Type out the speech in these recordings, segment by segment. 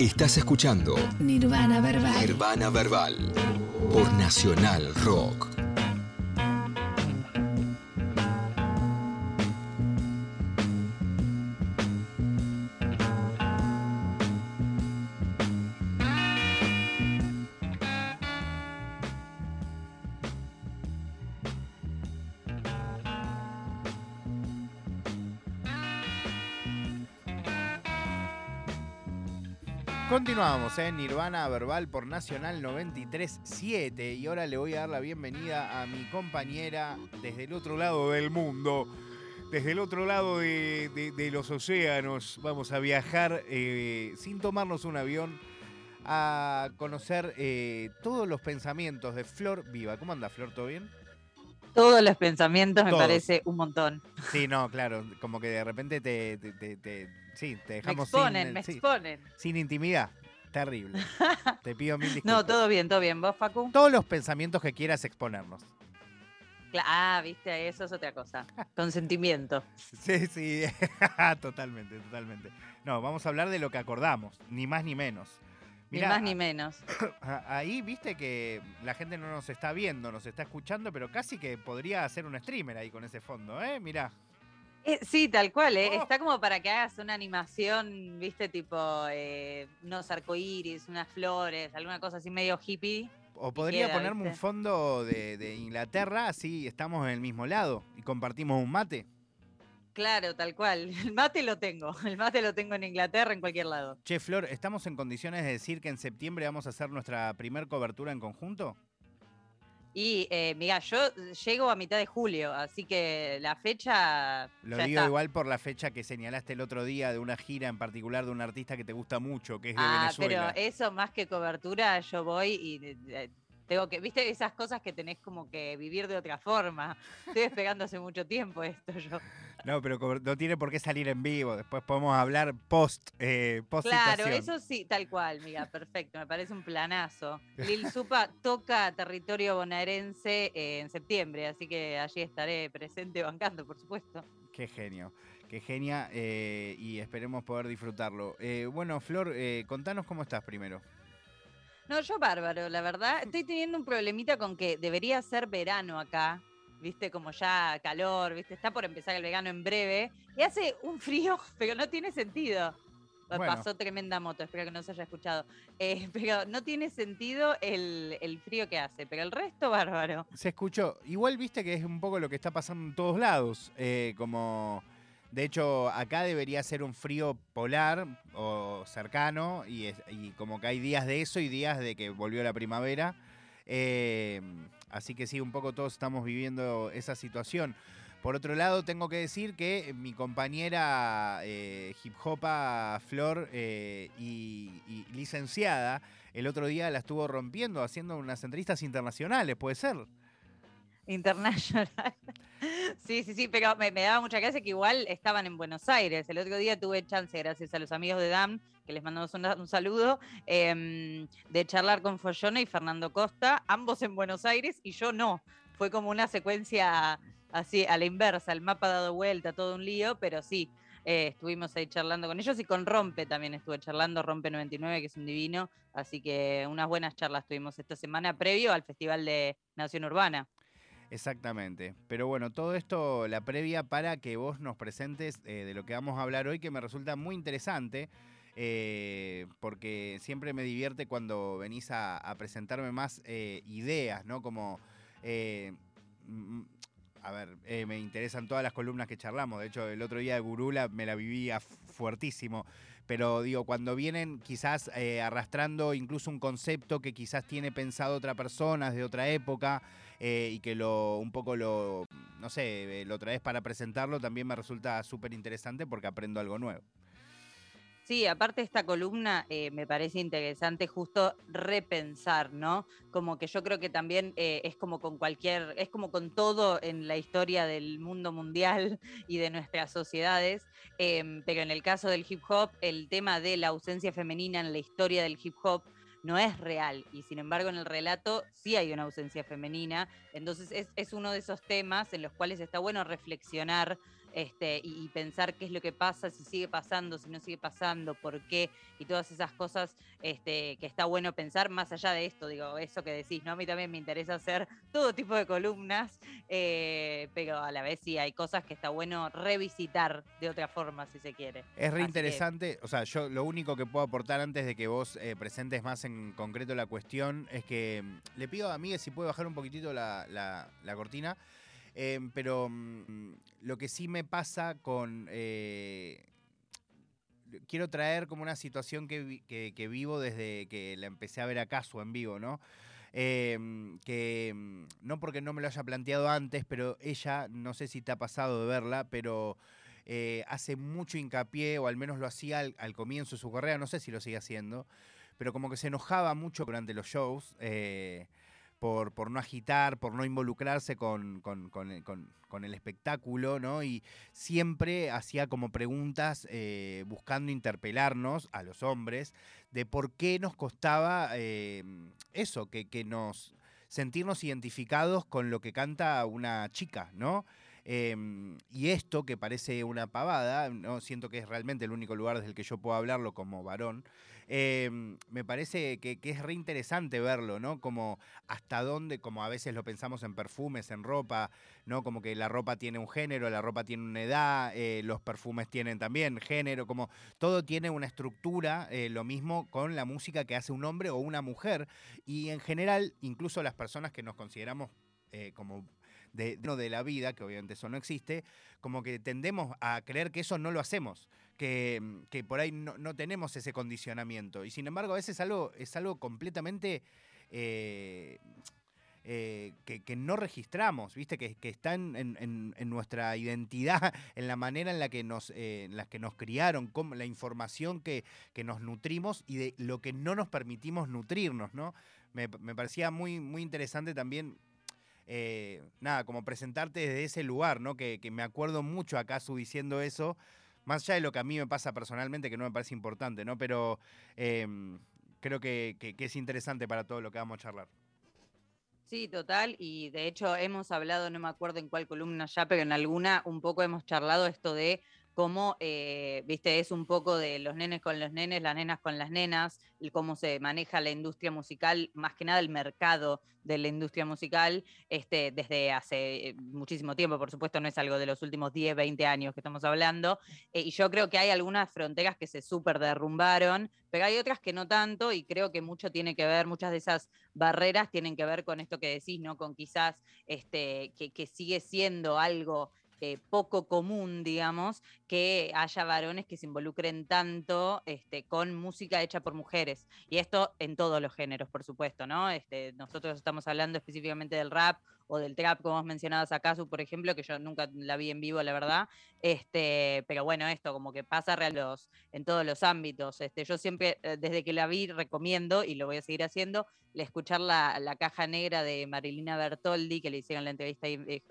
Estás escuchando Nirvana Verbal. Nirvana Verbal por Nacional Rock. Continuamos en Nirvana Verbal por Nacional 93.7 y ahora le voy a dar la bienvenida a mi compañera desde el otro lado del mundo, desde el otro lado de, de- de los océanos. Vamos a viajar eh, sin tomarnos un avión a conocer eh, todos los pensamientos de Flor Viva. ¿Cómo anda Flor? ¿Todo bien? Todos los pensamientos me parece un montón. Sí, no, claro, como que de repente te, te- te- te- sí, te Me dejamos exponen, sin, me sí, exponen. sin intimidad. Terrible. Te pido mil disculpas. No, todo bien, todo bien. ¿Vos, Facu? Todos los pensamientos que quieras exponernos. Ah, viste, eso es otra cosa. Consentimiento. Sí, sí, totalmente, totalmente. No, vamos a hablar de lo que acordamos, ni más ni menos. Ni más ni menos. ahí viste que la gente no nos está viendo, nos está escuchando, pero casi que podría hacer un streamer ahí con ese fondo, ¿eh? Mirá. Eh, sí, tal cual, ¿eh? Oh. Está como para que hagas una animación, viste, tipo eh, unos arcoíris, unas flores, alguna cosa así medio hippie. O podría queda, ponerme un fondo de, de Inglaterra, así estamos en el mismo lado y compartimos un mate. Claro, tal cual. El mate lo tengo. El mate lo tengo en Inglaterra, en cualquier lado. Che, Flor, ¿estamos en condiciones de decir que en septiembre vamos a hacer nuestra primer cobertura en conjunto? Y, eh, mira, yo llego a mitad de julio, así que la fecha. Lo ya digo está. igual por la fecha que señalaste el otro día de una gira en particular de un artista que te gusta mucho, que es de Ah, Venezuela. pero eso más que cobertura, yo voy y eh, tengo que, viste, esas cosas que tenés como que vivir de otra forma. Estoy esperando hace mucho tiempo esto yo. No, pero no tiene por qué salir en vivo. Después podemos hablar post, eh, post Claro, eso sí, tal cual, mira, perfecto, me parece un planazo. Lil Supa toca territorio bonaerense eh, en septiembre, así que allí estaré presente bancando, por supuesto. Qué genio, qué genia eh, y esperemos poder disfrutarlo. Eh, bueno, Flor, contanos cómo estás primero. No, yo bárbaro, la verdad. Estoy teniendo un problemita con que debería ser verano acá, viste, como ya calor, viste, está por empezar el verano en breve, y hace un frío, pero no tiene sentido. Bueno. Pasó tremenda moto, espero que no se haya escuchado. Eh, pero no tiene sentido el, el frío que hace, pero el resto bárbaro. Se escuchó. Igual viste que es un poco lo que está pasando en todos lados. eh, como. De hecho, acá debería ser un frío polar o cercano. Y, es- y como que hay días de eso y días de que volvió la primavera. eh, así que sí, un poco todos estamos viviendo esa situación. Por otro lado, tengo que decir que mi compañera eh, hip hopa Flor eh, y, y licenciada el otro día la estuvo rompiendo haciendo unas entrevistas internacionales, ¿puede ser? International. Sí, sí, sí, pero me, daba mucha gracia que igual estaban en Buenos Aires. El otro día tuve chance, gracias a los amigos de DAM, que les mandamos un, saludo, em, de charlar con Follona y Fernando Costa, ambos en Buenos Aires y yo no. Fue como una secuencia así a la inversa, el mapa dado vuelta, todo un lío, pero sí. eh, estuvimos ahí charlando con ellos y con Rompe también estuve charlando, Rompe 99, que es un divino, así que unas buenas charlas tuvimos esta semana previo al Festival de Nación Urbana. Exactamente. Pero bueno, todo esto, la previa para que vos nos presentes eh, de lo que vamos a hablar hoy, que me resulta muy interesante, eh, porque siempre me divierte cuando venís a, presentarme más eh, ideas, ¿no? Como, eh, a ver, me interesan todas las columnas que charlamos. De hecho, el otro día de Gurula me la vivía fuertísimo. Pero digo, cuando vienen quizás arrastrando incluso un concepto que quizás tiene pensado otra persona de otra época eh, y que lo un poco lo, no sé, eh, lo traes para presentarlo, también me resulta súper interesante porque aprendo algo nuevo. Sí, aparte esta columna eh, me parece interesante justo repensar, ¿no? Como que yo creo que también es como con cualquier, es como con todo en la historia del mundo mundial y de nuestras sociedades, em, pero en el caso del hip hop, el tema de la ausencia femenina en la historia del hip hop no es real y sin embargo en el relato sí hay una ausencia femenina, entonces es, es uno de esos temas en los cuales está bueno reflexionar este, y, pensar qué es lo que pasa, si sigue pasando, si no sigue pasando, por qué, y todas esas cosas este, que está bueno pensar más allá de esto, digo, eso que decís, ¿no? A mí también me interesa hacer todo tipo de columnas, eh, pero a la vez sí hay cosas que está bueno revisitar de otra forma, si se quiere. Es re interesante, o sea, yo lo único que puedo aportar antes de que vos eh, presentes más en concreto la cuestión es que mm, le pido a Miguel si puede bajar un poquitito la, la cortina. Em, pero mm, lo que sí me pasa con... Eh, quiero traer como una situación que, vivo desde que la empecé a ver acaso en vivo, ¿no? Em, que mm, no porque no me lo haya planteado antes, pero ella, no sé si te ha pasado de verla, pero eh, hace mucho hincapié, o al menos lo hacía al, comienzo de su carrera, no sé si lo sigue haciendo, pero como que se enojaba mucho durante los shows. Eh, por, por no agitar, por no involucrarse con, el espectáculo, ¿no? Y siempre hacía como preguntas eh, buscando interpelarnos a los hombres de por qué nos costaba eh, eso, que, que nos sentirnos identificados con lo que canta una chica, ¿no? Y esto, que parece una pavada, no siento que es realmente el único lugar desde el que yo puedo hablarlo como varón, Em, me parece que, es re interesante verlo, ¿no? Como hasta dónde, como a veces lo pensamos en perfumes, en ropa, ¿no? Como que la ropa tiene un género, la ropa tiene una edad, eh, los perfumes tienen también género, como todo tiene una estructura, eh, lo mismo con la música que hace un hombre o una mujer. Y en general, incluso las personas que nos consideramos eh, como de, de la vida, que obviamente eso no existe, como que tendemos a creer que eso no lo hacemos. Mm, que, por ahí no, tenemos ese condicionamiento. Y sin embargo, a veces es algo, es algo completamente eh, eh, que, no registramos, ¿viste? Que, que está en, nuestra identidad, en la manera en la que nos, eh, en que nos criaron, la información que, nos nutrimos y de lo que no nos permitimos nutrirnos, ¿no? Me, parecía muy, muy interesante también nada, como presentarte desde ese lugar, ¿no? Que, me acuerdo mucho acá su diciendo eso, más allá de lo que a mí me pasa personalmente, que no me parece importante, ¿no? Pero em, creo que, es interesante para todo lo que vamos a charlar. Sí, total, y de hecho hemos hablado, no me acuerdo en cuál columna ya, pero en alguna un poco hemos charlado esto de cómo, eh, viste, es un poco de los nenes con los nenes, las nenas con las nenas, y cómo se maneja la industria musical, más que nada el mercado de la industria musical, este, desde hace muchísimo tiempo, por supuesto, no es algo de los últimos 10, 20 años que estamos hablando, eh, y yo creo que hay algunas fronteras que se súper derrumbaron, pero hay otras que no tanto, y creo que mucho tiene que ver, muchas de esas barreras tienen que ver con esto que decís, ¿no? Con quizás este, que sigue siendo algo eh, poco común, digamos, que haya varones que se involucren tanto este, con música hecha por mujeres. Y esto en todos los géneros, por supuesto, ¿no? Este, nosotros estamos hablando específicamente del rap o del trap, como has mencionado Sakasu, por ejemplo, que yo nunca la vi en vivo, la verdad. Este, pero bueno, esto como que pasa en todos los ámbitos. Este, yo siempre, eh, desde que la vi, recomiendo, y lo voy a seguir haciendo, escuchar la, la caja negra de Marilina Bertoldi, que le hicieron la entrevista eh,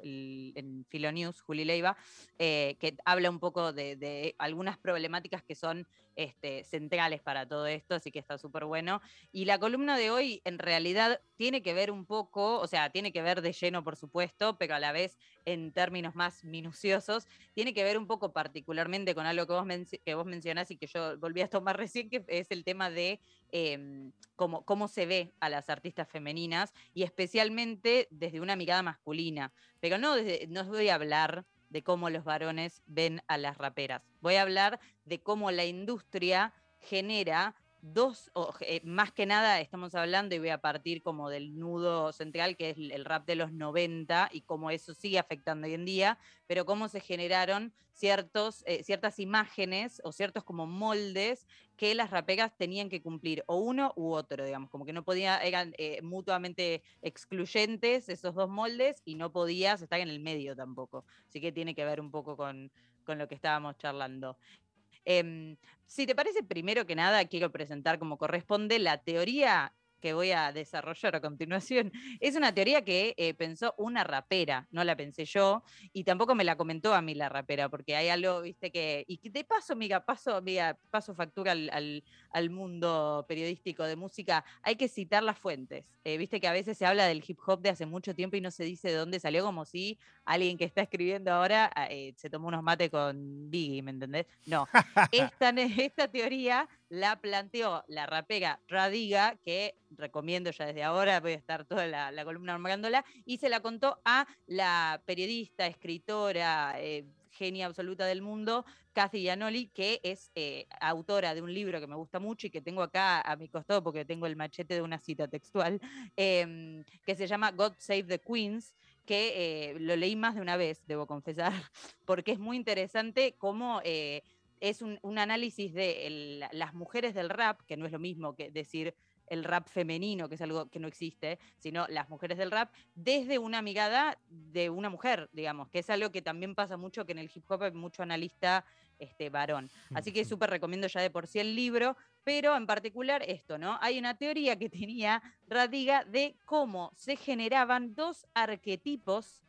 en Filo News, Juli Leiva, eh, que habla un poco de, de algunas problemáticas que son este, centrales para todo esto, así que está súper bueno. Y la columna de hoy en realidad tiene que ver un poco, o sea, tiene que ver de lleno, por supuesto, pero a la vez en términos más minuciosos, tiene que ver un poco particularmente con algo que vos, que vos mencionás y que yo volví a tomar recién, que es el tema de em, cómo, cómo se ve a las artistas femeninas y especialmente desde una mirada masculina. Pero no, no voy a hablar de cómo los varones ven a las raperas. Voy a hablar de cómo la industria genera dos, eh, más que nada estamos hablando y voy a partir como del nudo central que es el rap de los 90 y cómo eso sigue afectando hoy en día, pero cómo se generaron ciertos, eh, ciertas imágenes o ciertos como moldes que las raperas tenían que cumplir, o uno u otro, digamos, como que no podía, eran eh, mutuamente excluyentes esos dos moldes y no podías estar en el medio tampoco. Así que tiene que ver un poco con, con lo que estábamos charlando. Em, si te parece, primero que nada, quiero presentar como corresponde la teoría que voy a desarrollar a continuación, es una teoría que eh, pensó una rapera, no la pensé yo, y tampoco me la comentó a mí la rapera, porque hay algo, viste, que, y de paso, amiga, paso, amiga, paso factura al, mundo periodístico de música, hay que citar las fuentes. Eh, viste que a veces se habla del hip hop de hace mucho tiempo y no se dice de dónde salió, como si alguien que está escribiendo ahora ah, eh, se tomó unos mates con Biggie, ¿me entendés? No. esta, esta teoría la planteó la rapera Radiga, que recomiendo ya desde ahora, voy a estar toda la, columna armándola, y se la contó a la periodista, escritora, eh, genia absoluta del mundo, Kathy Gianoli, que es eh, autora de un libro que me gusta mucho y que tengo acá a mi costado porque tengo el machete de una cita textual, em, que se llama God Save the Queens, que eh, lo leí más de una vez, debo confesar, porque es muy interesante cómo eh, es un, análisis de las mujeres del rap, que no es lo mismo que decir el rap femenino, que es algo que no existe, sino las mujeres del rap, desde una mirada de una mujer, digamos, que es algo que también pasa mucho, que en el hip hop hay mucho analista este, varón. Así que súper recomiendo ya de por sí el libro, pero en particular esto, ¿no? Hay una teoría que tenía Radiga de cómo se generaban dos arquetipos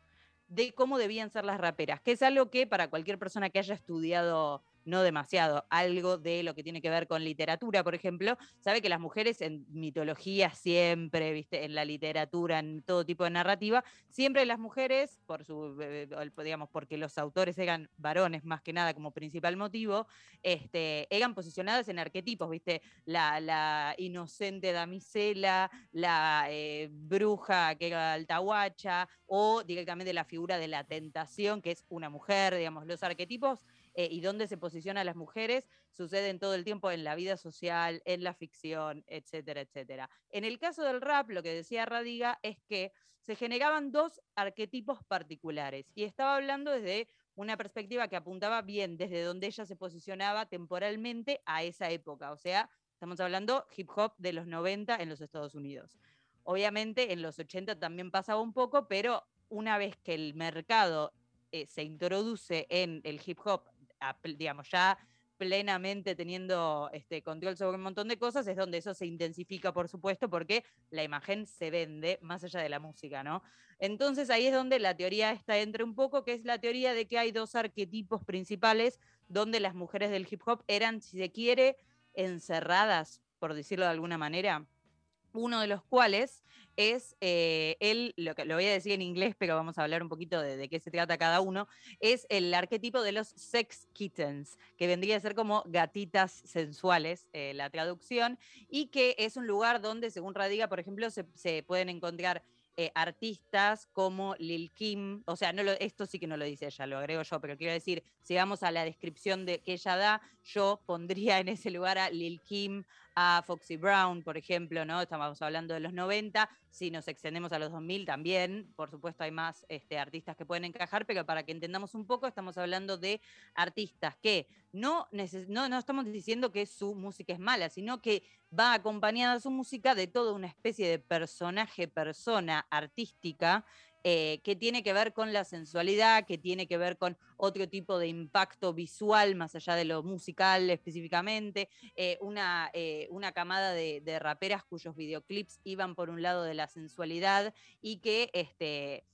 de cómo debían ser las raperas, que es algo que para cualquier persona que haya estudiado no demasiado, algo de lo que tiene que ver con literatura, por ejemplo, sabe que las mujeres en mitología siempre, ¿viste? en la literatura, en todo tipo de narrativa, siempre las mujeres, por su, eh, digamos, porque los autores eran varones más que nada como principal motivo, este, eran posicionadas en arquetipos, ¿viste? La, la inocente damisela, la eh, bruja que era altahuacha, o directamente la figura de la tentación, que es una mujer, digamos, los arquetipos eh, y dónde se posicionan las mujeres suceden todo el tiempo en la vida social, en la ficción, etcétera, etcétera. En el caso del rap, lo que decía Radiga es que se generaban dos arquetipos particulares y estaba hablando desde una perspectiva que apuntaba bien desde donde ella se posicionaba temporalmente a esa época, o sea, estamos hablando hip hop de los 90 en los Estados Unidos. Obviamente en los 80 también pasaba un poco, pero una vez que el mercado eh, se introduce en el hip hop digamos, ya plenamente teniendo este, control sobre un montón de cosas, es donde eso se intensifica, por supuesto, porque la imagen se vende más allá de la música, ¿no? Entonces ahí es donde la teoría está entra un poco, que es la teoría de que hay dos arquetipos principales donde las mujeres del hip hop eran, si se quiere, encerradas, por decirlo de alguna manera, uno de los cuales es eh, el, lo, que, lo voy a decir en inglés, pero vamos a hablar un poquito de, qué se trata cada uno, es el arquetipo de los sex kittens, que vendría a ser como gatitas sensuales, eh, la traducción, y que es un lugar donde, según Radiga, por ejemplo, se, se pueden encontrar eh, artistas como Lil Kim, o sea, no esto sí que no lo dice ella, lo agrego yo, pero quiero decir, si vamos a la descripción de, que ella da, yo pondría en ese lugar a Lil Kim, a Foxy Brown, por ejemplo, ¿no? Estamos hablando de los 90, si nos extendemos a los 2000 también, por supuesto hay más este, artistas que pueden encajar, pero para que entendamos un poco, estamos hablando de artistas que no, no, no estamos diciendo que su música es mala, sino que va acompañada su música de toda una especie de personaje, persona artística eh, que tiene que ver con la sensualidad, que tiene que ver con otro tipo de impacto visual, más allá de lo musical específicamente, eh, una, eh, una, camada de, raperas cuyos videoclips iban por un lado de la sensualidad y que este,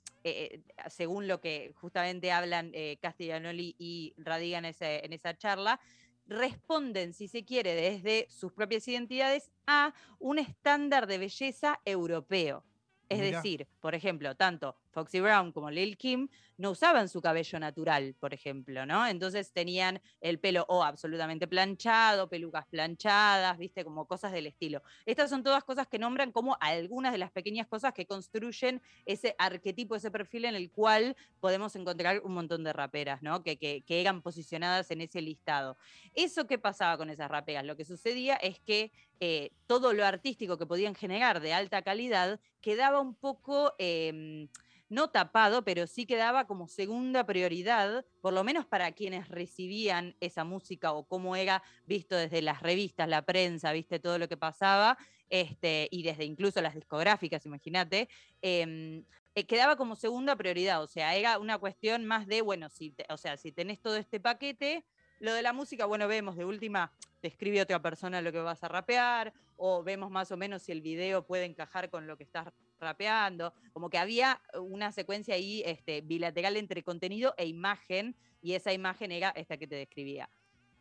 según lo que justamente hablan Castellanoli y Radigan en esa charla, responden, si se quiere, desde sus propias identidades a un estándar de belleza europeo. Es decir, por ejemplo, tanto Foxy Brown como Lil Kim no usaban su cabello natural, por ejemplo, ¿no? Entonces tenían el pelo o absolutamente planchado, pelucas planchadas, viste, como cosas del estilo. Estas son todas cosas que nombran como algunas de las pequeñas cosas que construyen ese arquetipo, ese perfil en el cual podemos encontrar un montón de raperas, ¿no? Que, que, que eran posicionadas en ese listado. ¿Eso qué pasaba con esas raperas? Lo que sucedía es que eh, todo lo artístico que podían generar de alta calidad quedaba un poco... Em, no tapado, pero sí quedaba como segunda prioridad, por lo menos para quienes recibían esa música o cómo era visto desde las revistas, la prensa, viste todo lo que pasaba, este, y desde incluso las discográficas, imagínate. Em, eh, quedaba como segunda prioridad, o sea, era una cuestión más de, bueno, si o sea, si tenés todo este paquete, lo de la música, bueno, vemos de última, te escribe otra persona lo que vas a rapear, o vemos más o menos si el video puede encajar con lo que estás rapeando. Como que había una secuencia ahí este, bilateral entre contenido e imagen, y esa imagen era esta que te describía.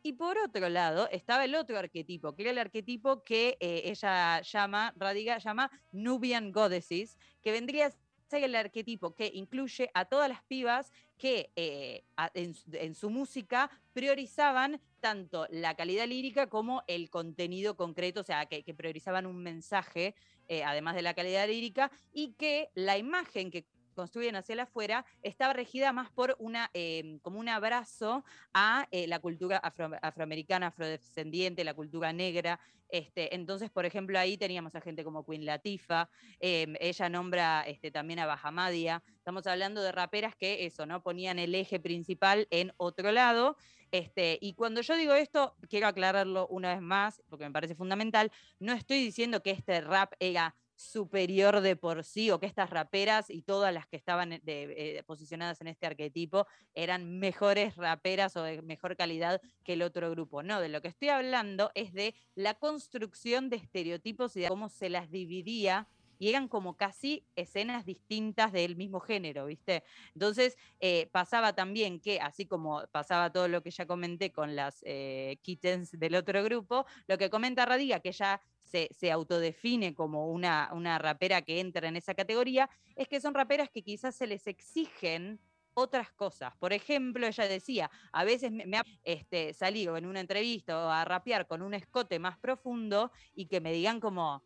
Y por otro lado, estaba el otro arquetipo, que era el arquetipo que eh, ella llama, Radiga llama Nubian Goddesses, que vendría a el arquetipo que incluye a todas las pibas que eh, en, su música priorizaban tanto la calidad lírica como el contenido concreto, o sea, que, priorizaban un mensaje, eh, además de la calidad lírica, y que la imagen que construyen hacia afuera, estaba regida más por una, em, como un abrazo a eh, la cultura afroamericana, afrodescendiente, la cultura negra. Este, entonces, por ejemplo, ahí teníamos a gente como Queen Latifah, em, ella nombra este, también a Bahamadia. Estamos hablando de raperas que eso, ¿no? Ponían el eje principal en otro lado. Este, y cuando yo digo esto, quiero aclararlo una vez más, porque me parece fundamental, no estoy diciendo que este rap era superior de por sí o que estas raperas y todas las que estaban eh, eh, posicionadas en este arquetipo eran mejores raperas o de mejor calidad que el otro grupo. No, de lo que estoy hablando es de la construcción de estereotipos y de cómo se las dividía y eran como casi escenas distintas del mismo género, ¿viste? Entonces eh, pasaba también que, así como pasaba todo lo que ya comenté con las kittens del otro grupo, lo que comenta Radiga, que ya se, autodefine como una, una rapera que entra en esa categoría, es que son raperas que quizás se les exigen otras cosas. Por ejemplo, ella decía, a veces me, ha este, salido en una entrevista a rapear con un escote más profundo y que me digan como,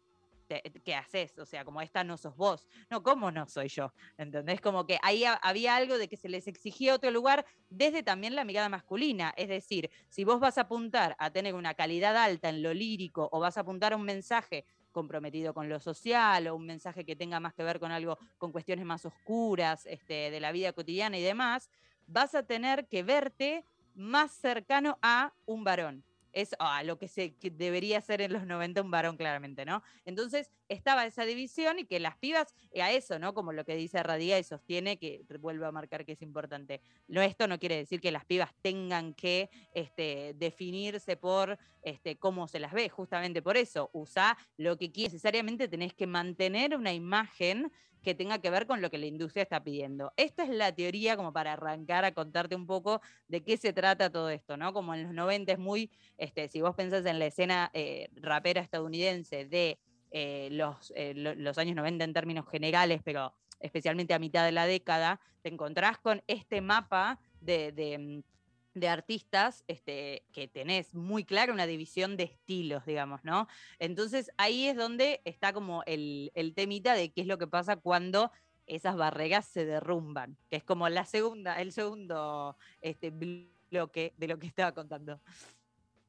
¿qué haces? O sea, como esta no sos vos. No, ¿cómo no soy yo? ¿Entendés? Como que ahí había algo de que se les exigía otro lugar desde también la mirada masculina. Es decir, si vos vas a apuntar a tener una calidad alta en lo lírico o vas a apuntar a un mensaje comprometido con lo social o un mensaje que tenga más que ver con algo, con cuestiones más oscuras este, de la vida cotidiana y demás, vas a tener que verte más cercano a un varón es a lo que, se, debería ser en los 90 un varón claramente, ¿no? Entonces estaba esa división y que las pibas, eh, a eso, ¿no? Como lo que dice Radia y sostiene, que vuelve a marcar que es importante. No, esto no quiere decir que las pibas tengan que este, definirse por este, cómo se las ve, justamente por eso, usa lo que necesariamente tenés que mantener una imagen que tenga que ver con lo que la industria está pidiendo. Esta es la teoría como para arrancar a contarte un poco de qué se trata todo esto, ¿no? Como en los 90 es muy, este, si vos pensás en la escena eh, rapera estadounidense de eh, los, eh, los años 90 en términos generales, pero especialmente a mitad de la década, te encontrás con este mapa de mm, de artistas este, que tenés muy clara una división de estilos, digamos, ¿no? Entonces ahí es donde está como el, temita de qué es lo que pasa cuando esas barreras se derrumban, que es como la segunda, el segundo este, bloque de lo que estaba contando.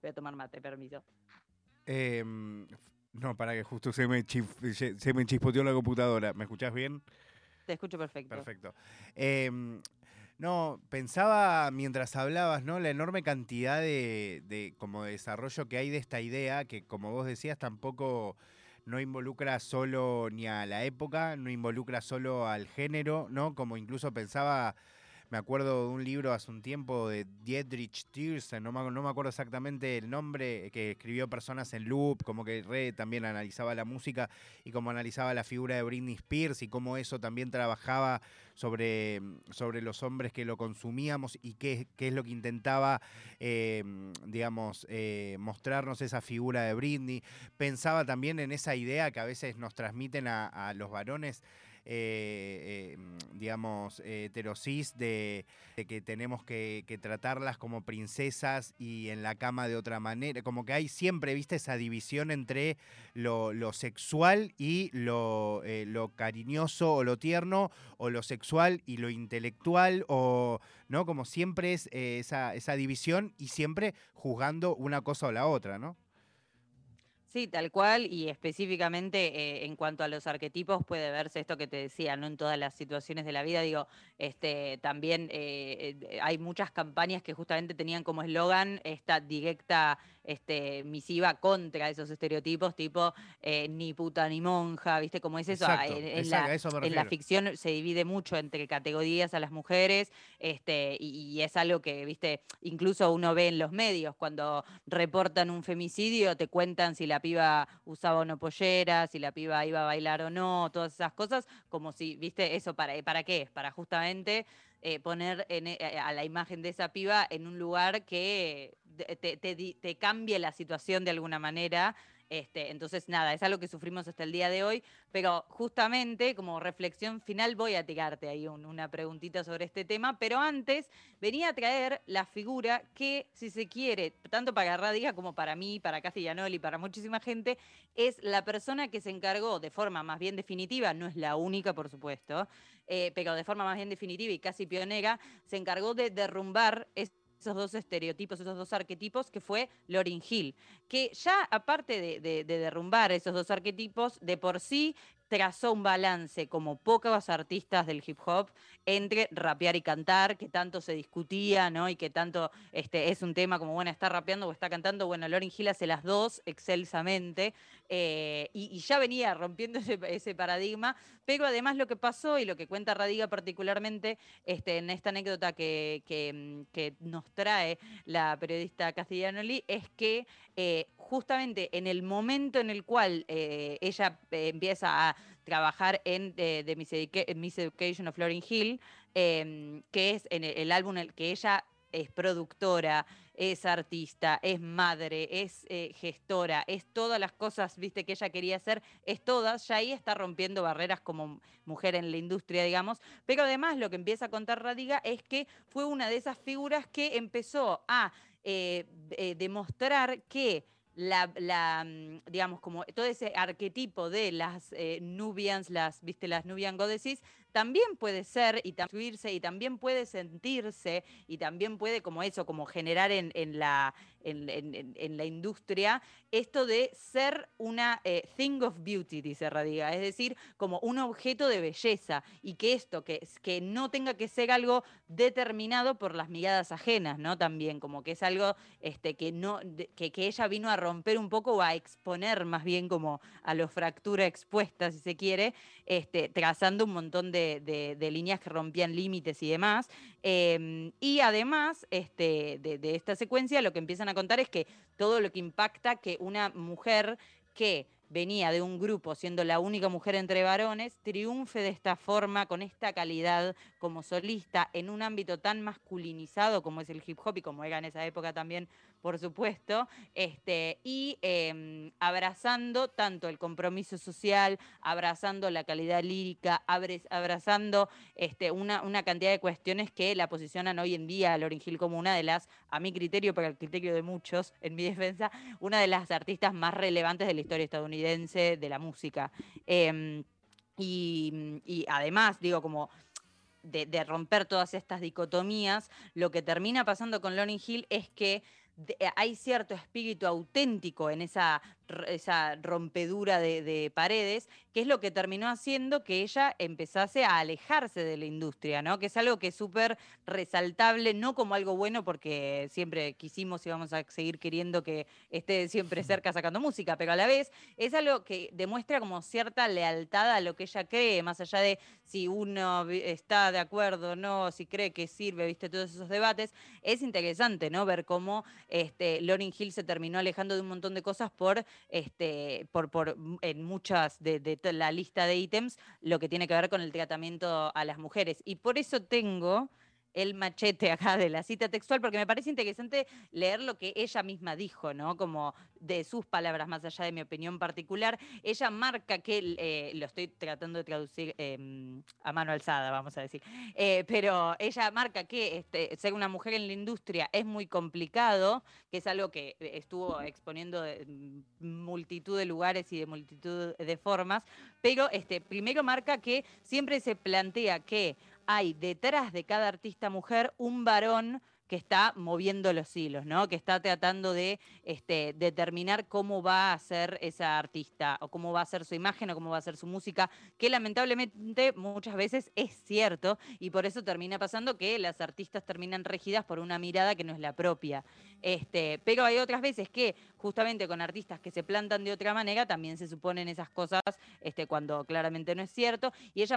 Voy a tomar mate, permiso. Em, no, para que justo se me, se me chispoteó la computadora. ¿Me escuchás bien? Te escucho perfecto. Perfecto. Em, no, pensaba mientras hablabas, ¿no? La enorme cantidad de, como desarrollo que hay de esta idea, que como vos decías, tampoco no involucra solo ni a la época, no involucra solo al género, ¿no? Como incluso pensaba me acuerdo de un libro hace un tiempo de Dietrich Thiersen, no me, no me acuerdo exactamente el nombre, que escribió Personas en Loop, como que re también analizaba la música y como analizaba la figura de Britney Spears y cómo eso también trabajaba sobre, sobre los hombres que lo consumíamos y qué, qué es lo que intentaba, eh, digamos, eh, mostrarnos esa figura de Britney. Pensaba también en esa idea que a veces nos transmiten a los varones eh, mm, digamos, heterosis de, que tenemos que, tratarlas como princesas y en la cama de otra manera. Como que hay siempre, viste, esa división entre lo, sexual y lo, eh, lo, cariñoso o lo tierno, o lo sexual y lo intelectual, o, ¿no? Como siempre es eh, esa, esa división y siempre juzgando una cosa o la otra, ¿no? Sí, tal cual, y específicamente eh, en cuanto a los arquetipos puede verse esto que te decía, no en todas las situaciones de la vida, digo, este, también eh, eh, hay muchas campañas que justamente tenían como eslogan esta directa este, misiva contra esos estereotipos, tipo ni puta ni monja, ¿viste? Como es eso, ah, en, la, ficción se divide mucho entre categorías a las mujeres, este, y, y es algo que, ¿viste? Incluso uno ve en los medios, cuando reportan un femicidio, te cuentan si la piba usaba o no pollera, si la piba iba a bailar o no, todas esas cosas, como si, viste, eso para, ¿para qué es? Para justamente eh, poner eh, a la imagen de esa piba en un lugar que te, te, cambie la situación de alguna manera Este, entonces, nada, es algo que sufrimos hasta el día de hoy, pero justamente como reflexión final voy a tirarte ahí una preguntita sobre este tema, pero antes venía a traer la figura que, si se quiere, tanto para Radiga como para mí, para Castellanoli, para muchísima gente, es la persona que se encargó de forma más bien definitiva, no es la única, por supuesto, eh, pero de forma más bien definitiva y casi pionera, se encargó de derrumbar esos dos estereotipos, esos dos arquetipos, que fue Lauryn Hill, que ya aparte de, derrumbar esos dos arquetipos, de por sí trazó un balance como pocos artistas del hip hop entre rapear y cantar, que tanto se discutía, ¿no? Y que tanto este, es un tema como, bueno, está rapeando o está cantando. Bueno, Lauryn Hill hace las dos excelsamente eh, y, ya venía rompiendo ese, paradigma, pero además lo que pasó y lo que cuenta Radiga particularmente este, en esta anécdota que, que, nos trae la periodista Castellanoli es que eh, justamente en el momento en el cual eh, ella empieza a trabajar en The Miss, Education of Lauryn Hill, em, que es en el, álbum en el que ella es productora, es artista, es madre, es eh, gestora, es todas las cosas, viste, que ella quería hacer, es todas, ya ahí está rompiendo barreras como mujer en la industria, digamos, pero además lo que empieza a contar Radiga es que fue una de esas figuras que empezó a eh, eh, demostrar que la, mm, digamos, como todo ese arquetipo de las eh, Nubians, las, viste, las Nubian Goddesses, también puede ser y y también puede sentirse y también puede como eso, como generar en, la, en, la industria esto de ser una eh, thing of beauty, dice Radiga, es decir, como un objeto de belleza y que esto, que, que no tenga que ser algo determinado por las miradas ajenas, ¿no? También, como que es algo este, que, no, que, que ella vino a romper un poco o a exponer más bien como a la fractura expuesta, si se quiere, este, trazando un montón de de, líneas que rompían límites y demás. Em, y además este, de, esta secuencia, lo que empiezan a contar es que todo lo que impacta que una mujer que venía de un grupo siendo la única mujer entre varones, triunfe de esta forma, con esta calidad como solista, en un ámbito tan masculinizado como es el hip hop y como era en esa época también por supuesto, este, y em, abrazando tanto el compromiso social, abrazando la calidad lírica, abrazando este, una, una, cantidad de cuestiones que la posicionan hoy en día a Lauryn Hill como una de las, a mi criterio, para el criterio de muchos, en mi defensa, una de las artistas más relevantes de la historia estadounidense de la música. Em, y, además, digo, como de, de, romper todas estas dicotomías, lo que termina pasando con Lauryn Hill es que eh, hay cierto espíritu auténtico en esa esa rompedura de, paredes, que es lo que terminó haciendo que ella empezase a alejarse de la industria, ¿no? Que es algo que es súper resaltable, no como algo bueno, porque siempre quisimos y vamos a seguir queriendo que esté siempre cerca sacando música, pero a la vez es algo que demuestra como cierta lealtad a lo que ella cree, más allá de si uno está de acuerdo o no, si cree que sirve, viste, todos esos debates. Es interesante, ¿no? Ver cómo este, Lauryn Hill se terminó alejando de un montón de cosas por este, por, por, en muchas de, de la lista de ítems lo que tiene que ver con el tratamiento a las mujeres. Y por eso tengo el machete acá de la cita textual, porque me parece interesante leer lo que ella misma dijo, ¿no? Como de sus palabras, más allá de mi opinión particular. Ella marca que, eh, lo estoy tratando de traducir em, a mano alzada, vamos a decir, eh, pero ella marca que este, ser una mujer en la industria es muy complicado, que es algo que estuvo exponiendo en multitud de lugares y de multitud de formas, pero este, primero marca que siempre se plantea que hay detrás de cada artista mujer un varón que está moviendo los hilos, ¿no? Que está tratando de este, determinar cómo va a ser esa artista, o cómo va a ser su imagen, o cómo va a ser su música, que lamentablemente muchas veces es cierto, y por eso termina pasando que las artistas terminan regidas por una mirada que no es la propia. Este, pero hay otras veces que, justamente con artistas que se plantan de otra manera, también se suponen esas cosas este, cuando claramente no es cierto, y ella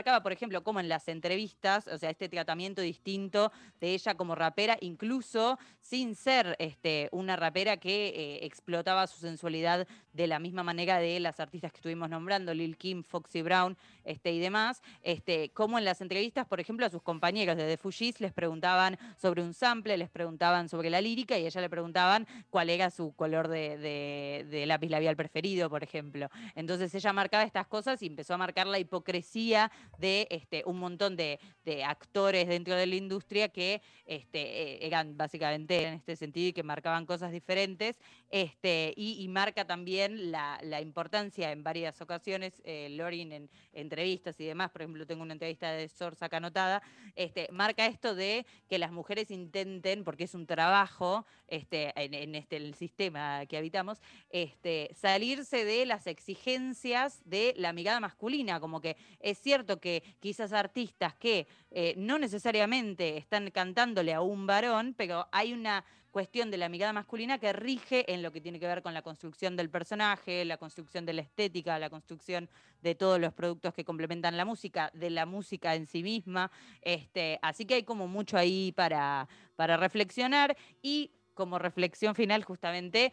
marcaba, por ejemplo, como en las entrevistas, o sea, este tratamiento distinto de ella como rapera, incluso sin ser este, una rapera que eh, explotaba su sensualidad de la misma manera de las artistas que estuvimos nombrando, Lil Kim, Foxy Brown este, y demás, este, como en las entrevistas, por ejemplo, a sus compañeros de The Fujis les preguntaban sobre un sample, les preguntaban sobre la lírica y a ella le preguntaban cuál era su color de lápiz labial preferido, por ejemplo. Entonces ella marcaba estas cosas y empezó a marcar la hipocresía de este, un montón de, actores dentro de la industria que este, eh, eran básicamente en este sentido y que marcaban cosas diferentes. Este, y, marca también la, importancia en varias ocasiones, eh, Lorin en entrevistas y demás, por ejemplo, tengo una entrevista de Sorsa anotada, este, marca esto de que las mujeres intenten, porque es un trabajo este, en, este, el sistema que habitamos, este, salirse de las exigencias de la mirada masculina, como que es cierto que quizás artistas que eh, no necesariamente están cantándole a un varón, pero hay una cuestión de la mirada masculina que rige en lo que tiene que ver con la construcción del personaje, la construcción de la estética, la construcción de todos los productos que complementan la música, de la música en sí misma. Este, así que hay como mucho ahí para, para reflexionar y como reflexión final justamente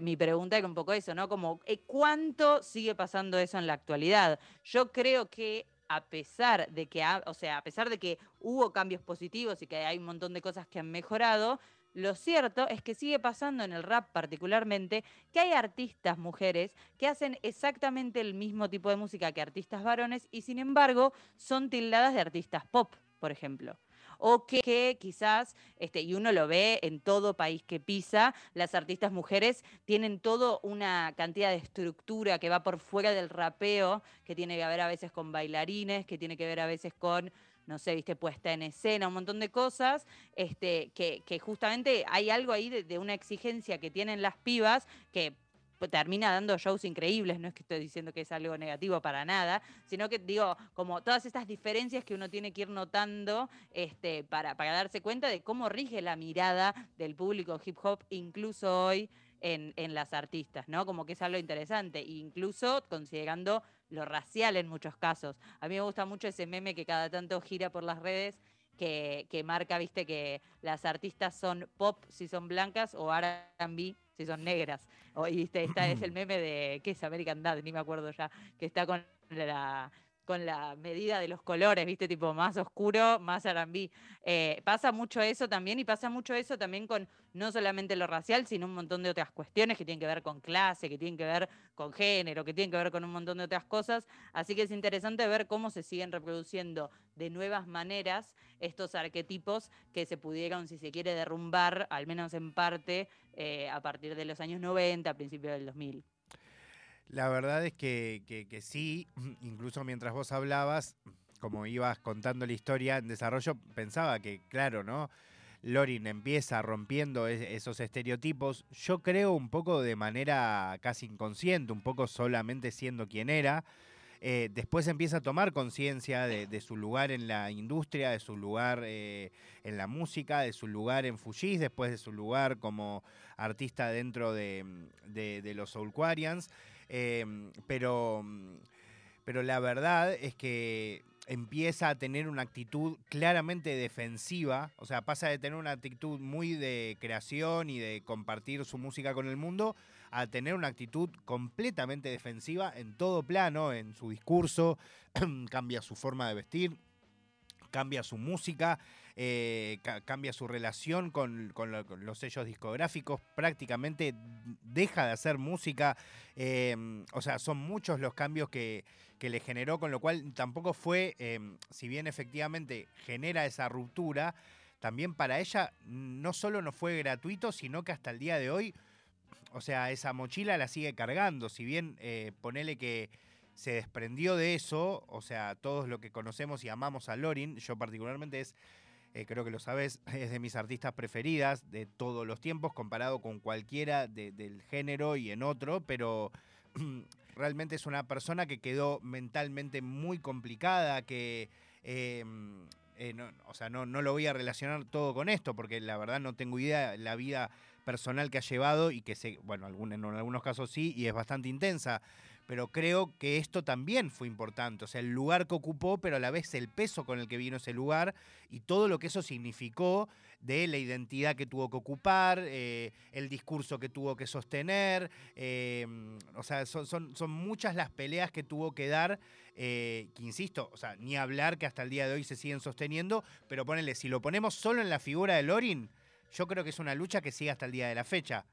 mi pregunta era un poco eso, ¿no? Como, eh, ¿cuánto sigue pasando eso en la actualidad? Yo creo que a pesar de que, o sea, a pesar de que hubo cambios positivos y que hay un montón de cosas que han mejorado, lo cierto es que sigue pasando en el rap particularmente que hay artistas mujeres que hacen exactamente el mismo tipo de música que artistas varones y sin embargo son tildadas de artistas pop, por ejemplo o que, quizás, este, y uno lo ve en todo país que pisa, las artistas mujeres tienen toda una cantidad de estructura que va por fuera del rapeo, que tiene que ver a veces con bailarines, que tiene que ver a veces con no sé, viste, puesta en escena, un montón de cosas, este, que, justamente hay algo ahí de, una exigencia que tienen las pibas que termina dando shows increíbles, no es que estoy diciendo que es algo negativo para nada, sino que digo, como todas estas diferencias que uno tiene que ir notando este, para, para darse cuenta de cómo rige la mirada del público hip hop, incluso hoy en, en las artistas, ¿no? Como que es algo interesante, incluso considerando lo racial en muchos casos. A mí me gusta mucho ese meme que cada tanto gira por las redes que, que, marca, viste, que las artistas son pop si son blancas o R&B si son negras. O, y esta es el meme de, ¿qué es American Dad? Ni me acuerdo ya, que está con la con la medida de los colores, ¿viste? Tipo más oscuro, más R&B. Eh, pasa mucho eso también y pasa mucho eso también con no solamente lo racial, sino un montón de otras cuestiones que tienen que ver con clase, que tienen que ver con género, que tienen que ver con un montón de otras cosas. Así que es interesante ver cómo se siguen reproduciendo de nuevas maneras estos arquetipos que se pudieron, si se quiere, derrumbar, al menos en parte, eh, a partir de los años 90, a principios del 2000. La verdad es que, sí, incluso mientras vos hablabas, como ibas contando la historia en desarrollo, pensaba que, claro, ¿no? Lorin empieza rompiendo esos estereotipos, yo creo un poco de manera casi inconsciente, un poco solamente siendo quien era. Eh, después empieza a tomar conciencia de, su lugar en la industria, de su lugar eh, en la música, de su lugar en Fujis, después de su lugar como artista dentro de, de los Soulquarians. Em, pero, pero la verdad es que empieza a tener una actitud claramente defensiva, o sea, pasa de tener una actitud muy de creación y de compartir su música con el mundo a tener una actitud completamente defensiva en todo plano, en su discurso, cambia su forma de vestir, cambia su música, eh, cambia su relación con, los sellos discográficos, prácticamente deja de hacer música, em, o sea, son muchos los cambios que, le generó, con lo cual tampoco fue, em, si bien efectivamente genera esa ruptura, también para ella no solo no fue gratuito, sino que hasta el día de hoy, o sea, esa mochila la sigue cargando, si bien eh, ponele que se desprendió de eso, o sea, todos lo que conocemos y amamos a Lorin, yo particularmente es eh, creo que lo sabes, es de mis artistas preferidas de todos los tiempos, comparado con cualquiera del género y en otro, pero realmente es una persona que quedó mentalmente muy complicada, que... Em, eh, o sea, no, no lo voy a relacionar todo con esto, porque la verdad no tengo idea la vida personal que ha llevado y que, se, bueno, en algunos casos sí, y es bastante intensa pero creo que esto también fue importante, o sea, el lugar que ocupó, pero a la vez el peso con el que vino ese lugar y todo lo que eso significó de la identidad que tuvo que ocupar, eh, el discurso que tuvo que sostener, eh, o sea, son, son, muchas las peleas que tuvo que dar, eh, que insisto, o sea, ni hablar que hasta el día de hoy se siguen sosteniendo, pero ponele, si lo ponemos solo en la figura de Lorin, yo creo que es una lucha que sigue hasta el día de la fecha.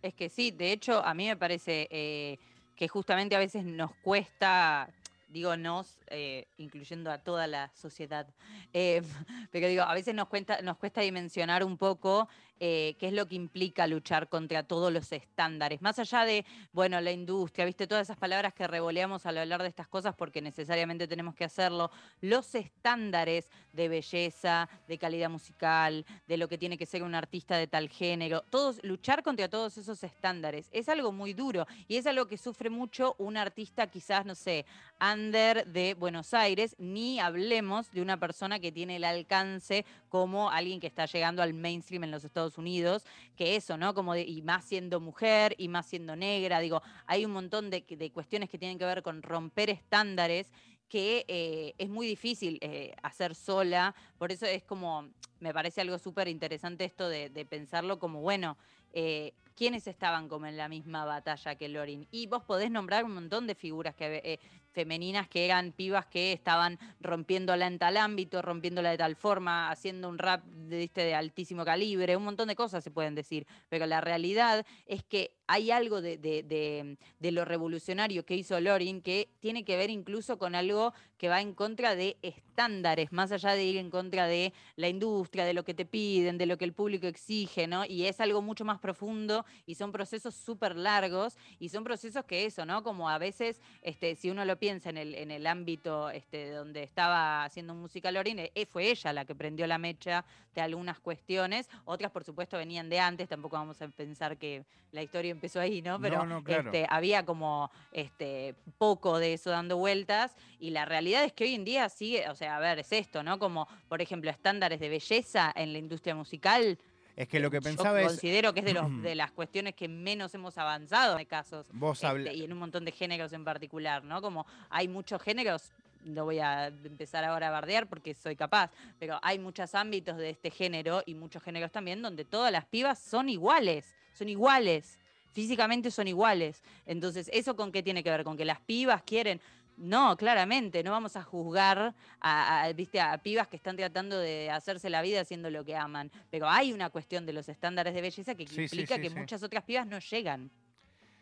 Es que sí, de hecho, a mí me parece que justamente a veces nos cuesta, digo nos, eh, incluyendo a toda la sociedad, eh, pero digo, a veces nos, cuenta, nos cuesta dimensionar un poco eh, qué es lo que implica luchar contra todos los estándares. Más allá de, bueno, la industria, viste, todas esas palabras que revoleamos al hablar de estas cosas porque necesariamente tenemos que hacerlo, los estándares de belleza, de calidad musical, de lo que tiene que ser un artista de tal género, todos, luchar contra todos esos estándares es algo muy duro y es algo que sufre mucho un artista quizás, no sé, under de Buenos Aires, ni hablemos de una persona que tiene el alcance como alguien que está llegando al mainstream en los Estados Unidos, que eso, ¿no? Como y más siendo mujer y más siendo negra, digo, hay un montón de, cuestiones que tienen que ver con romper estándares que eh, es muy difícil eh, hacer sola, por eso es como, me parece algo súper interesante esto de, pensarlo como, bueno, eh, ¿quiénes estaban como en la misma batalla que Lorin? Y vos podés nombrar un montón de figuras que femeninas que eran pibas que estaban rompiéndola en tal ámbito, rompiéndola de tal forma, haciendo un rap de, de altísimo calibre, un montón de cosas se pueden decir, pero la realidad es que hay algo de, lo revolucionario que hizo Lorin que tiene que ver incluso con algo que va en contra de estándares, más allá de ir en contra de la industria, de lo que te piden, de lo que el público exige, ¿no? Y es algo mucho más profundo y son procesos súper largos y son procesos que eso, ¿no? Como a veces, este, si uno lo piensa en el, ámbito este, donde estaba haciendo música Lorin, eh, fue ella la que prendió la mecha de algunas cuestiones, otras por supuesto venían de antes, tampoco vamos a pensar que la historia empezó ahí, ¿no? Pero este, había como este, poco de eso dando vueltas y la realidad es que hoy en día sigue, o sea, a ver, es esto, ¿no? Como, por ejemplo, estándares de belleza en la industria musical. Es que lo que pensaba es. Considero que es de, los, de las cuestiones que menos hemos avanzado en casos. Vos este, Y en un montón de géneros en particular, ¿no? Como hay muchos géneros, no voy a empezar ahora a bardear porque soy capaz, pero hay muchos ámbitos de este género y muchos géneros también donde todas las pibas son iguales, son iguales físicamente son iguales. Entonces, ¿eso con qué tiene que ver? ¿Con que las pibas quieren? No, claramente, no vamos a juzgar a, ¿viste? a pibas que están tratando de hacerse la vida haciendo lo que aman. Pero hay una cuestión de los estándares de belleza que implica que muchas otras pibas no llegan.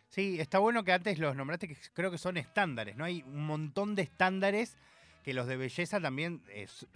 Sí, está bueno que antes los nombraste, que creo que son estándares, ¿no? Hay un montón de estándares que los de belleza también,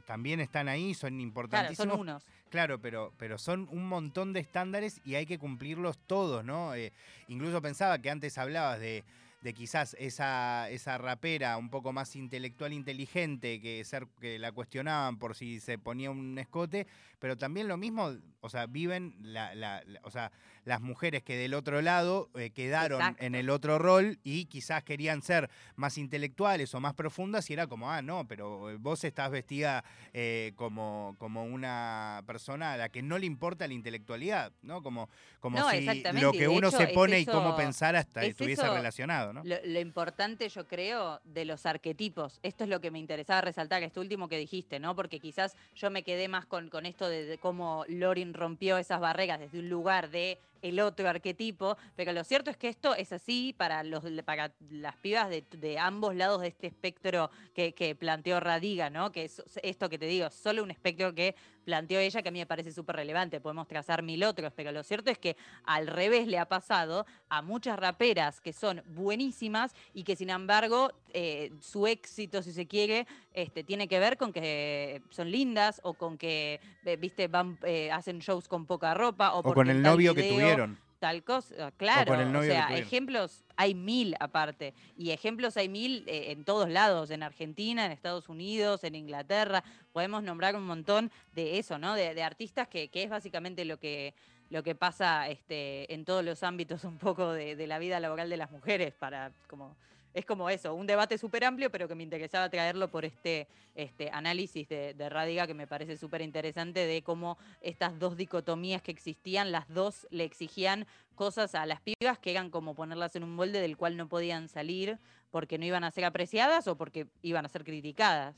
también están ahí, son importantísimos. Claro, son unos. Claro, pero, pero son un montón de estándares y hay que cumplirlos todos, ¿no? Eh, incluso pensaba que antes hablabas de, de quizás esa, esa rapera un poco más intelectual, inteligente, que, ser, que la cuestionaban por si se ponía un escote, pero también lo mismo, o sea, viven la, o sea, las mujeres que del otro lado eh, quedaron en el otro rol y quizás querían ser más intelectuales o más profundas y era como, ah, no, pero eh, vos estás vestida eh, como, como una persona a la que no le importa la intelectualidad, ¿no? Como, como si lo que uno se pone y cómo pensar hasta estuviese relacionado, ¿no? Lo, importante, yo creo, de los arquetipos, esto es lo que me interesaba resaltar, esto último que dijiste, ¿no? Porque quizás yo me quedé más con, con esto de de, cómo Lorin rompió esas barreras desde un lugar de el otro arquetipo, pero lo cierto es que esto es así para, los, para las pibas de, ambos lados de este espectro que, planteó Radiga, ¿no? Que es esto que te digo, solo un espectro que planteó ella que a mí me parece súper relevante, podemos trazar mil otros, pero lo cierto es que al revés le ha pasado a muchas raperas que son buenísimas y que sin embargo eh, su éxito, si se quiere, este, tiene que ver con que son lindas o con que, eh, viste, van, eh, hacen shows con poca ropa o, con el novio que tuvieron Tal cosa, claro. O, sea, ejemplos hay mil aparte. Y ejemplos hay mil eh, en todos lados, en Argentina, en Estados Unidos, en Inglaterra. Podemos nombrar un montón de eso, ¿no? De, artistas que, es básicamente lo que, lo que pasa este, en todos los ámbitos un poco de, la vida laboral de las mujeres, para como es como eso, un debate súper amplio, pero que me interesaba traerlo por este, este análisis de, de Radiga que me parece súper interesante de cómo estas dos dicotomías que existían, las dos le exigían cosas a las pibas que eran como ponerlas en un molde del cual no podían salir porque no iban a ser apreciadas o porque iban a ser criticadas.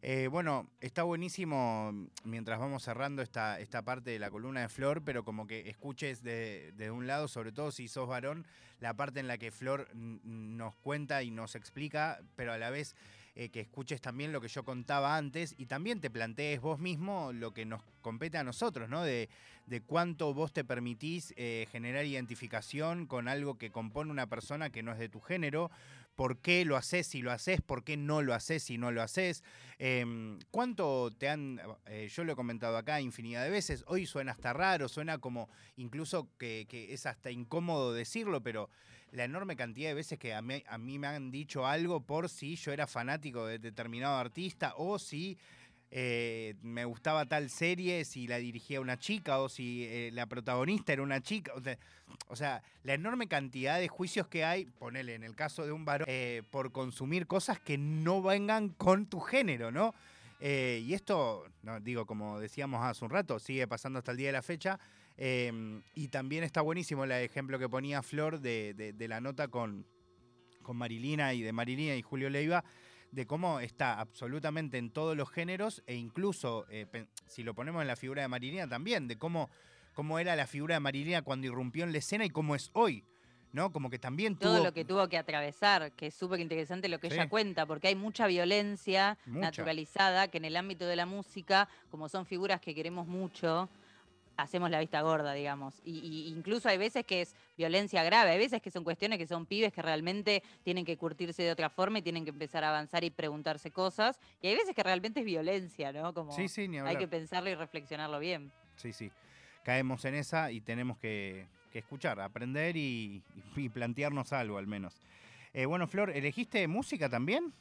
Eh, bueno, está buenísimo mm, mientras vamos cerrando esta, esta parte de la columna de Flor, pero como que escuches de, de un lado, sobre todo si sos varón, la parte en la que Flor nos cuenta y nos explica, pero a la vez eh, que escuches también lo que yo contaba antes y también te plantees vos mismo lo que nos compete a nosotros, ¿no? De, de cuánto vos te permitís eh, generar identificación con algo que compone una persona que no es de tu género, por qué lo haces si lo haces, por qué no lo haces si no lo haces. Em, ¿Cuánto te han, eh, yo lo he comentado acá infinidad de veces, hoy suena hasta raro, suena como incluso que, es hasta incómodo decirlo, pero la enorme cantidad de veces que a mí, a mí me han dicho algo por si yo era fanático de determinado artista o si eh, me gustaba tal serie, si la dirigía una chica o si eh, la protagonista era una chica. O sea, la enorme cantidad de juicios que hay, ponele en el caso de un varón, eh, por consumir cosas que no vengan con tu género, ¿no? Y esto, digo, como decíamos hace un rato, sigue pasando hasta el día de la fecha. Y también está buenísimo el ejemplo que ponía Flor de, de- de la nota con, con Marilina y de Marilina y Julio Leiva, de cómo está absolutamente en todos los géneros e incluso, eh, si lo ponemos en la figura de Marilina también, de cómo, cómo era la figura de Marilina cuando irrumpió en la escena y cómo es hoy, ¿no? Como que también Todo tuvo... lo que tuvo que atravesar, que es súper interesante lo que Sí. ella cuenta, porque hay mucha violencia Mucha. naturalizada que en el ámbito de la música, como son figuras que queremos mucho, hacemos la vista gorda, digamos. Y, y incluso hay veces que es violencia grave, hay veces que son cuestiones que son pibes que realmente tienen que curtirse de otra forma y tienen que empezar a avanzar y preguntarse cosas. Y hay veces que realmente es violencia, ¿no? Como Sí, sí, ni hay que pensarlo y reflexionarlo bien. Sí, sí. Caemos en esa y tenemos que, que escuchar, aprender y, y plantearnos algo al menos. Eh, bueno, Flor, ¿elegiste música también?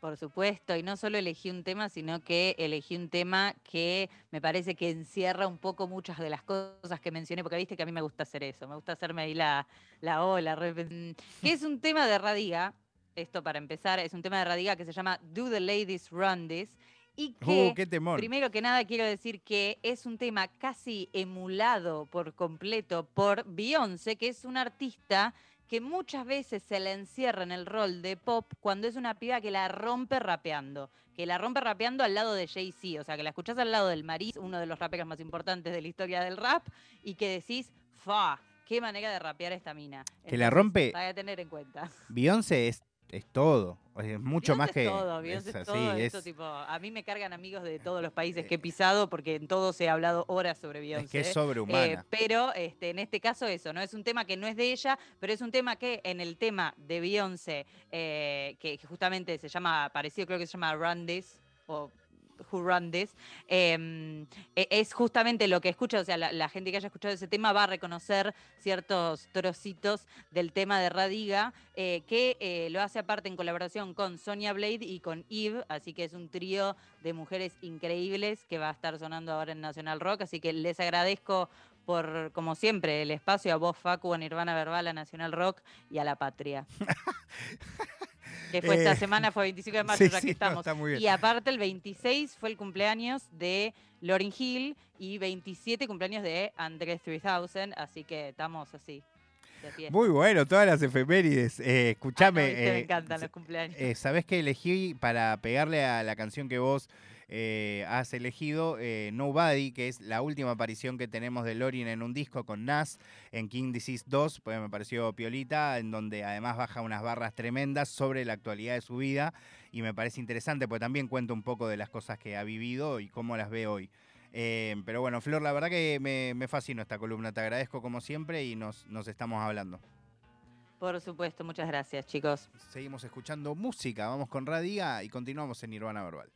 Por supuesto, y no solo elegí un tema, sino que elegí un tema que me parece que encierra un poco muchas de las cosas que mencioné, porque viste que a mí me gusta hacer eso, me gusta hacerme ahí la, la ola, que es un tema de Radiga, esto para empezar, es un tema de Radiga que se llama Do the Ladies Run This, y que ¡Uh, qué temor! Primero que nada quiero decir que es un tema casi emulado por completo por Beyoncé, que es una artista que muchas veces se la encierra en el rol de pop cuando es una piba que la rompe rapeando, que la rompe rapeando al lado de Jay-Z, o sea, que la escuchás al lado del Maris, uno de los raperos más importantes de la historia del rap, y que decís, fa, qué manera de rapear esta mina. Que la rompe- Para tener en cuenta. Beyoncé es, es todo, es mucho más que... todo, es todo es- esto, tipo, a mí me cargan amigos de todos los países que he pisado porque en todos he hablado horas sobre Beyoncé. es que es Eh, pero este, en este caso eso, ¿no? Es un tema que no es de ella, pero es un tema que en el tema de Beyoncé, eh, que, que justamente se llama, parecido creo que se llama Run This, o Who Run This, es justamente lo que escucha, o sea, la, gente que haya escuchado ese tema va a reconocer ciertos trocitos del tema de Radiga, eh, que eh, lo hace aparte en colaboración con Sonia Blade y con Eve, así que es un trío de mujeres increíbles que va a estar sonando ahora en Nacional Rock, así que les agradezco por, como siempre, el espacio a vos, Facu, a Nirvana Verbal, a Nacional Rock y a la patria. que fue esta Eh, semana, fue 25 de marzo, sí, ya que estamos. Y aparte el 26 fue el cumpleaños de Lauryn Hill y 27 cumpleaños de Andrés 3000, así que estamos así. Muy bueno, todas las efemérides. Eh, Ah, no, escuchame, me eh, encantan los cumpleaños. eh, ¿sabés qué elegí para pegarle a la canción que vos eh, has elegido? Eh, Nobody, que es la última aparición que tenemos de Lorin en un disco con Nas en King Disease 2, pues me pareció piolita, en donde además baja unas barras tremendas sobre la actualidad de su vida y me parece interesante porque también cuenta un poco de las cosas que ha vivido y cómo las ve hoy. Eh, pero bueno, Flor, la verdad que me, me fascinó esta columna, te agradezco como siempre y nos, nos estamos hablando. Por supuesto, muchas gracias, chicos. Seguimos escuchando música, vamos con Radiga y continuamos en Nirvana Verbal.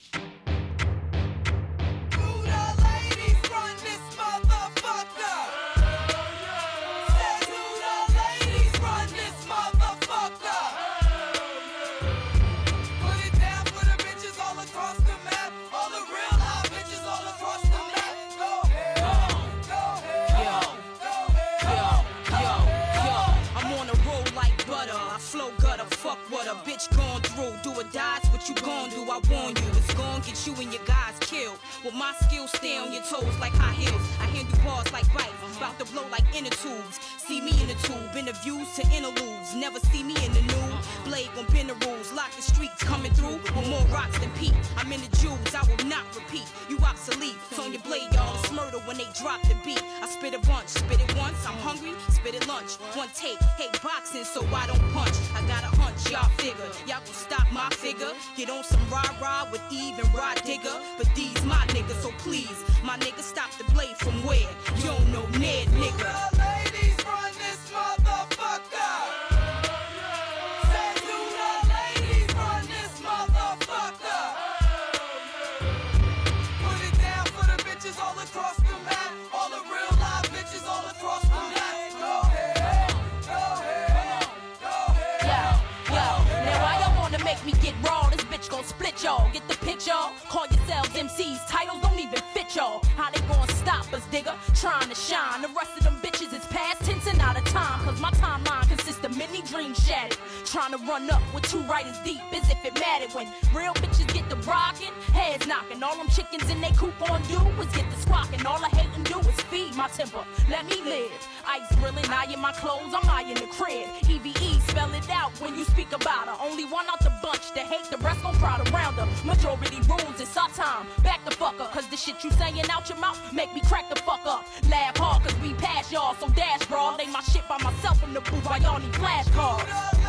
How they gon' stop us, digga? Trying to shine. The rest of them bitches is past tense and out of time. Cause my timeline consists of many dreams shattered. Trying to run up with two writers deep as if it mattered. When real bitches get the rockin', heads knocking. All them chickens in they coop on do is get the squawking. All I hate and do is feed my temper. Let me live. Ice grilling, eyeing my clothes, I'm eyeing the crib. EVE, spell it out when you speak about her. Only one out the bunch that hate the rest gon' crowd around her. Majority rules, it's our time. Back the fuck up, cause the shit you saying out your mouth make me crack the fuck up. Laugh hard, cause we pass y'all, so dash broad. Lay my shit by myself in the booth while y'all need flashcards.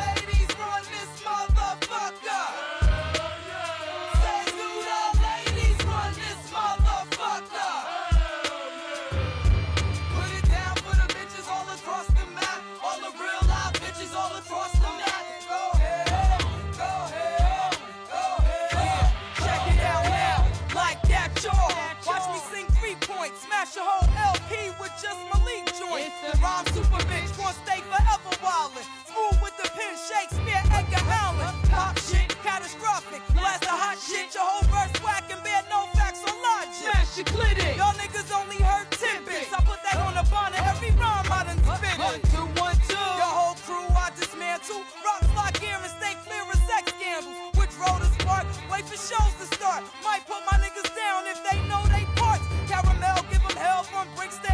P with just Malik joint. The rhyme super bitch won't stay forever wildin'. Smooth with the pin, Shakespeare, Edgar howlin'. Pop shit, catastrophic. Blast the hot shit, your whole verse whack and bear no facts or logic. Smash your clinic. Y'all niggas only heard tidbits. I put that on the bonnet, every rhyme I done spit. One, two, one, two. Your whole crew I dismantle. Rock, lock, gear, and stay clear of sex scandals. Which road is smart? Wait for shows to start. Might put my niggas down if they know they parts. Caramel, give this one breaks down.